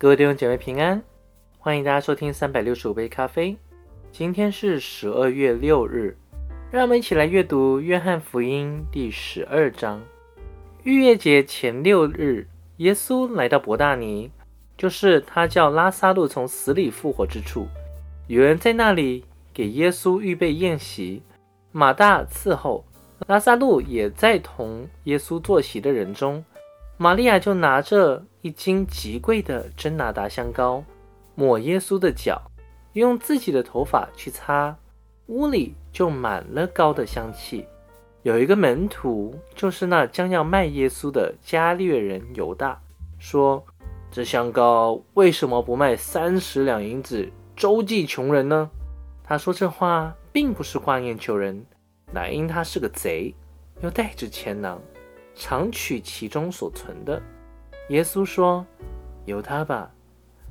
各位弟兄姐妹平安，欢迎大家收听三百六十五杯咖啡。今天是十二月六日，让我们一起来阅读约翰福音第十二章。逾越节前六日，耶稣来到伯大尼，就是他叫拉萨路从死里复活之处。有人在那里给耶稣预备宴席，马大伺候，拉萨路也在同耶稣坐席的人中。玛利亚就拿着一斤极贵的真拿达香膏，抹耶稣的脚，用自己的头发去擦，屋里就满了膏的香气。有一个门徒，就是那将要卖耶稣的加略人犹大，说：“这香膏为什么不卖三十两银子，周济穷人呢？”他说这话并不是挂念穷人，乃因他是个贼，又带着钱囊。常取其中所存的。耶稣说：“由他吧，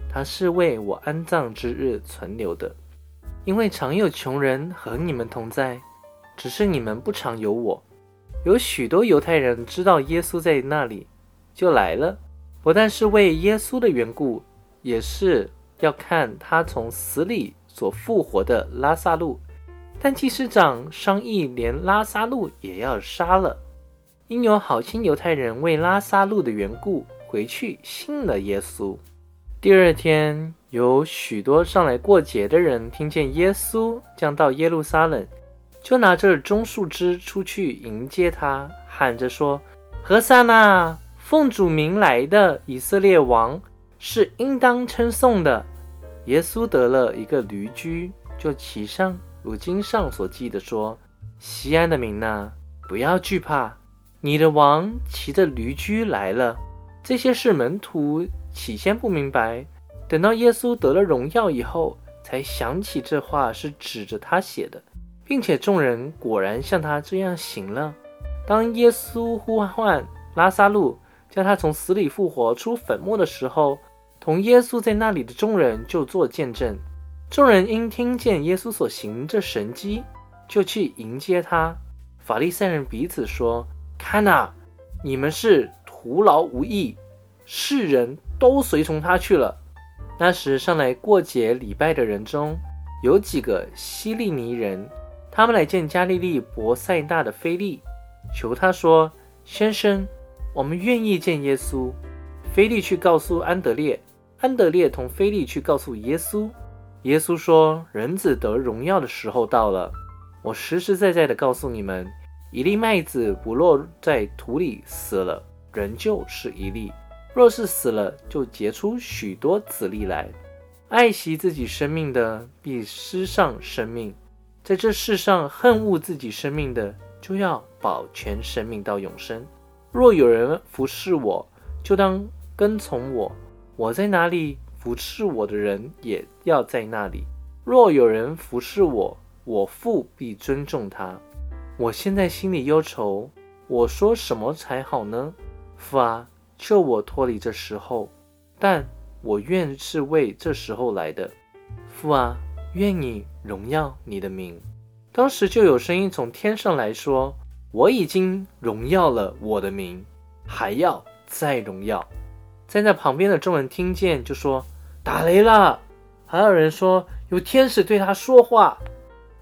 他是为我安葬之日存留的。因为常有穷人和你们同在，只是你们不常有我。有许多犹太人知道耶稣在那里，就来了，不但是为耶稣的缘故，也是要看他从死里所复活的拉萨路。但祭司长商议，连拉萨路也要杀了。”因有好心犹太人为拉萨路的缘故回去信了耶稣。第二天，有许多上来过节的人听见耶稣将到耶路撒冷，就拿着棕树枝出去迎接他，喊着说：“何塞那，奉主名来的以色列王，是应当称颂的。”耶稣得了一个驴驹，就骑上，如经上所记的说：“西安的民呐，不要惧怕。”你的王骑着驴驹来了。这些是门徒起先不明白，等到耶稣得了荣耀以后，才想起这话是指着他写的，并且众人果然像他这样行了。当耶稣呼唤拉萨路，叫他从死里复活出坟墓的时候，同耶稣在那里的众人就做见证。众人因听见耶稣所行这神迹，就去迎接他。法利赛人彼此说。看呐，你们是徒劳无益，世人都随从他去了。那时上来过节礼拜的人中有几个希利尼人，他们来见加利利伯塞大的菲利，求他说：“先生，我们愿意见耶稣。”菲利去告诉安德烈，安德烈同菲利去告诉耶稣。耶稣说：“人子得荣耀的时候到了。我实实在在的告诉你们。”一粒麦子不落在土里死了，仍旧是一粒；若是死了，就结出许多子粒来。爱惜自己生命的，必失上生命；在这世上恨恶自己生命的，就要保全生命到永生。若有人服侍我，就当跟从我；我在哪里，服侍我的人也要在那里。若有人服侍我，我父必尊重他。我现在心里忧愁，我说什么才好呢？父啊，救我脱离这时候，但我愿是为这时候来的。父啊，愿你荣耀你的名。当时就有声音从天上来说：“我已经荣耀了我的名，还要再荣耀。”站在旁边的众人听见，就说：“打雷了！”还有人说：“有天使对他说话。”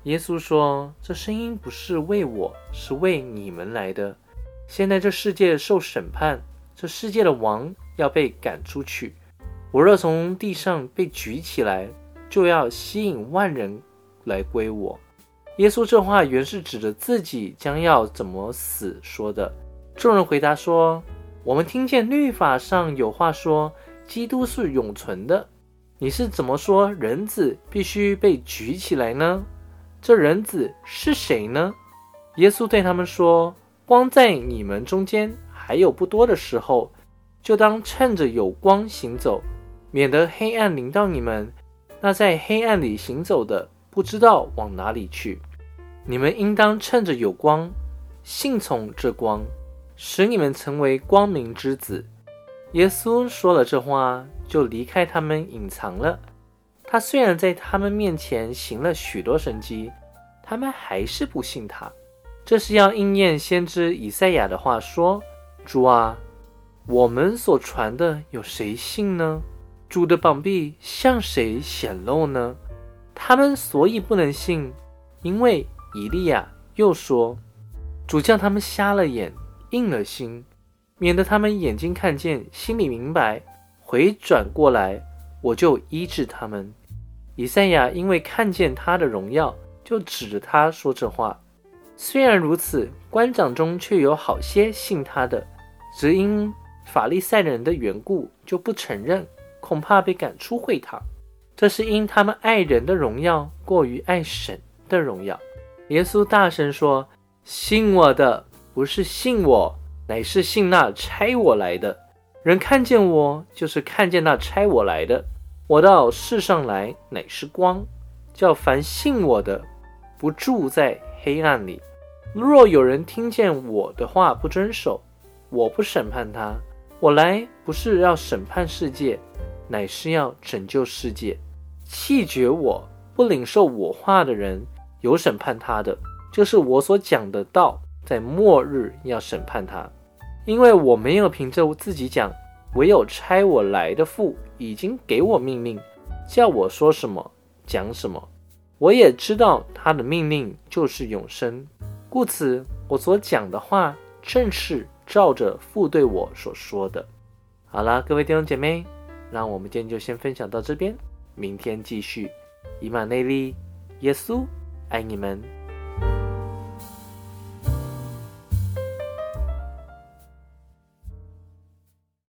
耶稣说：“这声音不是为我，是为你们来的。现在这世界受审判，这世界的王要被赶出去。我若从地上被举起来，就要吸引万人来归我。”耶稣这话原是指着自己将要怎么死说的。众人回答说：“我们听见律法上有话说，基督是永存的。你是怎么说人子必须被举起来呢？”这人子是谁呢？耶稣对他们说：“光在你们中间还有不多的时候，就当趁着有光行走，免得黑暗临到你们。那在黑暗里行走的，不知道往哪里去。你们应当趁着有光，信从这光，使你们成为光明之子。”耶稣说了这话，就离开他们，隐藏了。他虽然在他们面前行了许多神迹，他们还是不信他。这是要应验先知以赛亚的话说：“主啊，我们所传的有谁信呢？主的膀臂向谁显露呢？他们所以不能信，因为以利亚又说：“主叫他们瞎了眼，硬了心，免得他们眼睛看见，心里明白，回转过来，我就医治他们。”以赛亚因为看见他的荣耀，就指着他说这话。虽然如此，官长中却有好些信他的，只因法利赛人的缘故，就不承认。恐怕被赶出会堂，这是因他们爱人的荣耀过于爱神的荣耀。耶稣大声说：“信我的不是信我，乃是信那差我来的。人看见我，就是看见那差我来的。我到世上来，乃是光，叫凡信我的，不住在黑暗里。若有人听见我的话不遵守，我不审判他。我来不是要审判世界。”乃是要拯救世界，弃绝我不领受我话的人，有审判他的，就是我所讲的道，在末日要审判他，因为我没有凭着自己讲，唯有差我来的父已经给我命令，叫我说什么讲什么，我也知道他的命令就是永生，故此我所讲的话正是照着父对我所说的。好了，各位弟兄姐妹。那我们今天就先分享到这边，明天继续。以马内利，耶稣爱你们。